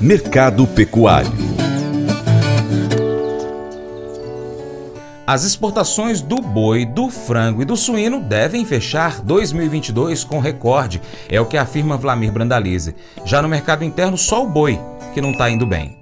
Mercado Pecuário As exportações do boi, do frango e do suíno devem fechar 2022 com recorde, é o que afirma Vlamir Brandalize. Já no mercado interno, só o boi que não está indo bem.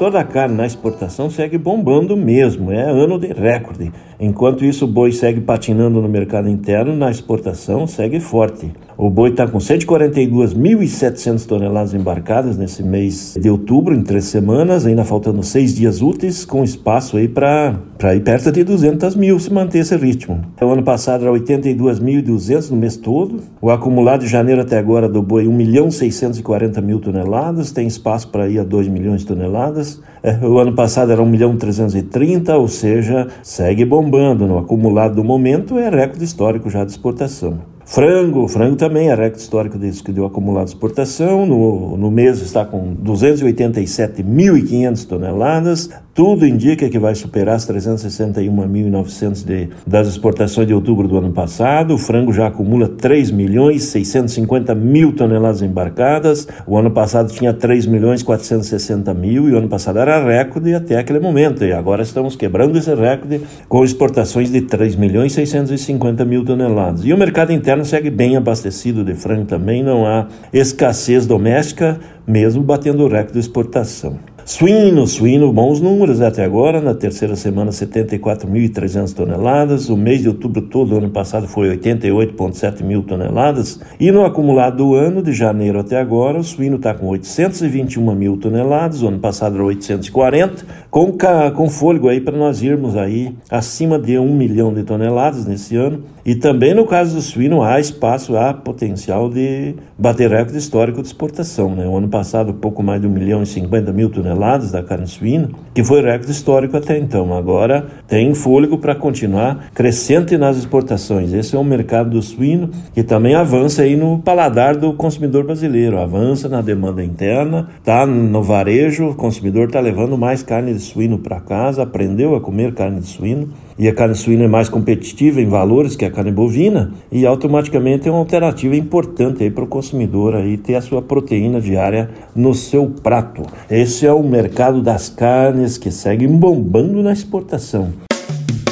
Toda a carne na exportação segue bombando mesmo, é ano de recorde. Enquanto isso, o boi segue patinando no mercado interno, na exportação segue forte. O boi está com 142.700 toneladas embarcadas nesse mês de outubro, em três semanas, ainda faltando seis dias úteis, com espaço aí para ir perto de 200 mil se manter esse ritmo. O ano passado era 82.200 no mês todo. O acumulado de janeiro até agora do boi 1 milhão 640 mil toneladas, tem espaço para ir a 2 milhões de toneladas. É, o ano passado era 1 milhão 330, ou seja, segue bombando. No acumulado do momento é recorde histórico já de exportação. Frango, frango também é recorde histórico desde que deu acumulado de exportação. No, no mês está com 287.500 toneladas. Tudo indica que vai superar as 361.900 das exportações de outubro do ano passado. O frango já acumula 3 milhões 650 mil toneladas embarcadas. O ano passado tinha 3 milhões 460 mil e o ano passado era recorde até aquele momento. E agora estamos quebrando esse recorde com exportações de 3 milhões 650 mil toneladas. E o mercado interno segue bem abastecido de frango também, não há escassez doméstica, mesmo batendo o recorde de exportação. Suíno, suíno, bons números até agora. Na terceira semana, 74.300 toneladas. O mês de outubro todo, ano passado, foi 88,7 mil toneladas. E no acumulado do ano, de janeiro até agora, o suíno está com 821 mil toneladas. O ano passado era 840, com, com fôlego aí para nós irmos aí acima de 1 milhão de toneladas nesse ano. E também no caso do suíno há espaço, há potencial de bater recorde histórico de exportação. Né? O ano passado, pouco mais de 1 milhão e 50 mil toneladas da carne suína, que foi recorde histórico até então. Agora tem fôlego para continuar crescente nas exportações. Esse é o mercado do suíno que também avança aí no paladar do consumidor brasileiro, avança na demanda interna, tá no varejo, o consumidor está levando mais carne de suíno para casa, aprendeu a comer carne de suíno e a carne suína é mais competitiva em valores que a carne bovina e automaticamente é uma alternativa importante para o consumidor aí ter a sua proteína diária no seu prato. Esse é o mercado das carnes que segue bombando na exportação.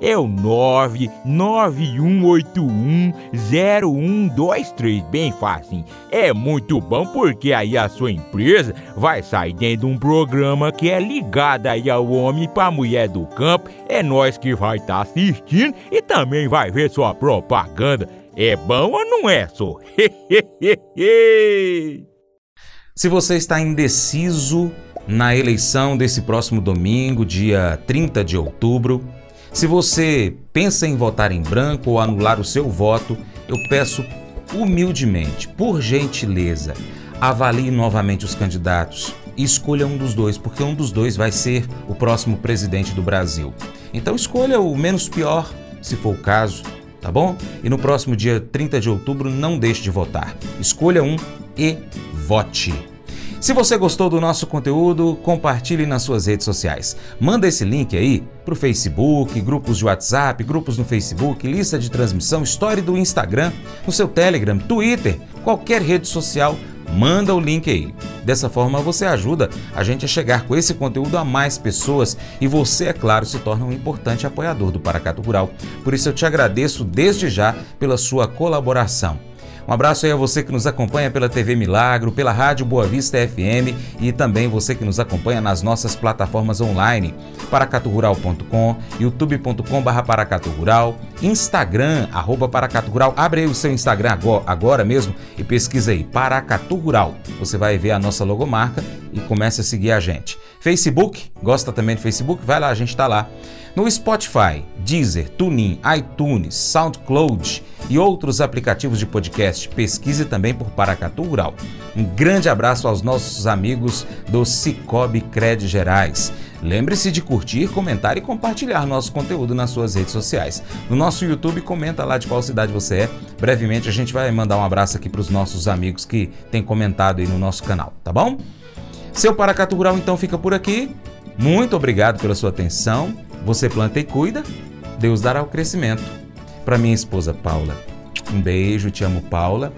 é o 991810123, bem fácil. É muito bom porque aí a sua empresa vai sair dentro de um programa que é ligado aí ao homem para mulher do campo. É nós que vai estar tá assistindo e também vai ver sua propaganda. É bom ou não é, só? Se você está indeciso na eleição desse próximo domingo, dia 30 de outubro, se você pensa em votar em branco ou anular o seu voto, eu peço humildemente, por gentileza, avalie novamente os candidatos e escolha um dos dois, porque um dos dois vai ser o próximo presidente do Brasil. Então escolha o menos pior, se for o caso, tá bom? E no próximo dia 30 de outubro não deixe de votar. Escolha um e vote. Se você gostou do nosso conteúdo, compartilhe nas suas redes sociais. Manda esse link aí para o Facebook, grupos de WhatsApp, grupos no Facebook, lista de transmissão, história do Instagram, no seu Telegram, Twitter, qualquer rede social, manda o link aí. Dessa forma você ajuda a gente a chegar com esse conteúdo a mais pessoas e você, é claro, se torna um importante apoiador do Paracato Rural. Por isso eu te agradeço desde já pela sua colaboração. Um abraço aí a você que nos acompanha pela TV Milagro, pela Rádio Boa Vista FM e também você que nos acompanha nas nossas plataformas online, paracaturural.com, youtube.com.br paracaturural, Instagram, arroba paracaturural. Abre aí o seu Instagram agora, agora mesmo e pesquisa aí, Paracatu Rural. Você vai ver a nossa logomarca e comece a seguir a gente. Facebook, gosta também do Facebook? Vai lá, a gente está lá. No Spotify, Deezer, TuneIn, iTunes, SoundCloud e outros aplicativos de podcast, pesquise também por Paracatu Rural. Um grande abraço aos nossos amigos do Cicobi Cred Gerais. Lembre-se de curtir, comentar e compartilhar nosso conteúdo nas suas redes sociais. No nosso YouTube, comenta lá de qual cidade você é. Brevemente a gente vai mandar um abraço aqui para os nossos amigos que têm comentado aí no nosso canal, tá bom? Seu Paracatu Rural então fica por aqui. Muito obrigado pela sua atenção. Você planta e cuida, Deus dará o crescimento. Para minha esposa Paula, um beijo, te amo, Paula.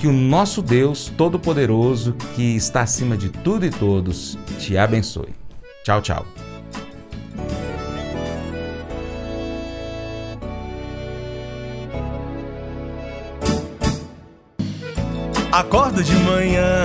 Que o nosso Deus Todo-Poderoso, que está acima de tudo e todos, te abençoe. Tchau, tchau. Acordo de manhã